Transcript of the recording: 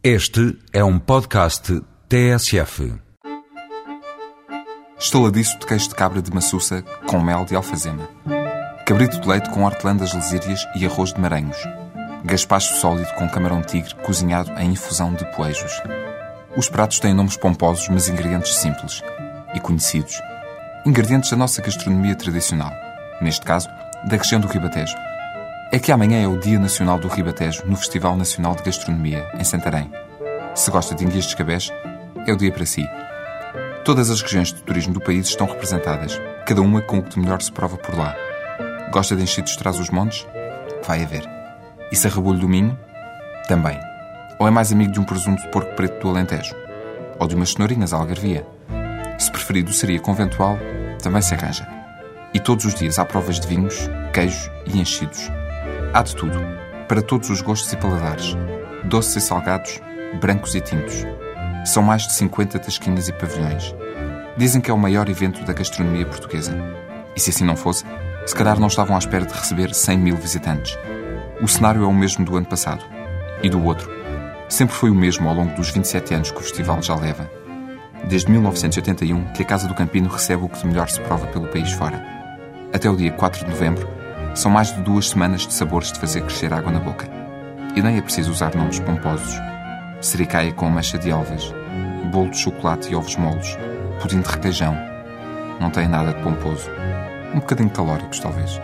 Este é um podcast TSF. Estaladiço de queijo de cabra de maçuça com mel de alfazema. Cabrito de leite com hortelandas lesírias e arroz de maranhos. Gaspacho sólido com camarão tigre cozinhado em infusão de poejos. Os pratos têm nomes pomposos, mas ingredientes simples e conhecidos. Ingredientes da nossa gastronomia tradicional. Neste caso, da região do Ribatejo. É que amanhã é o Dia Nacional do Ribatejo no Festival Nacional de Gastronomia, em Santarém. Se gosta de enguias de escabés, é o dia para si. Todas as regiões de turismo do país estão representadas, cada uma com o que de melhor se prova por lá. Gosta de enchidos trás os montes? Vai a ver. E sarrabulho do Minho? Também. Ou é mais amigo de um presunto de porco preto do Alentejo? Ou de umas cenourinhas à algarvia? Se preferido seria conventual, também se arranja. E todos os dias há provas de vinhos, queijos e enchidos. Há de tudo, para todos os gostos e paladares. Doces e salgados, brancos e tintos. São mais de 50 tasquinhas e pavilhões. Dizem que é o maior evento da gastronomia portuguesa. E se assim não fosse, se calhar não estavam à espera de receber 100 mil visitantes. O cenário é o mesmo do ano passado. E do outro. Sempre foi o mesmo ao longo dos 27 anos que o festival já leva. Desde 1981 que a Casa do Campino recebe o que de melhor se prova pelo país fora. Até o dia 4 de novembro, são mais de duas semanas de sabores de fazer crescer água na boca. E nem é preciso usar nomes pomposos. Sericaia com mancha de alvas, bolo de chocolate e ovos molos, pudim de requeijão. Não tem nada de pomposo. Um bocadinho calóricos, talvez.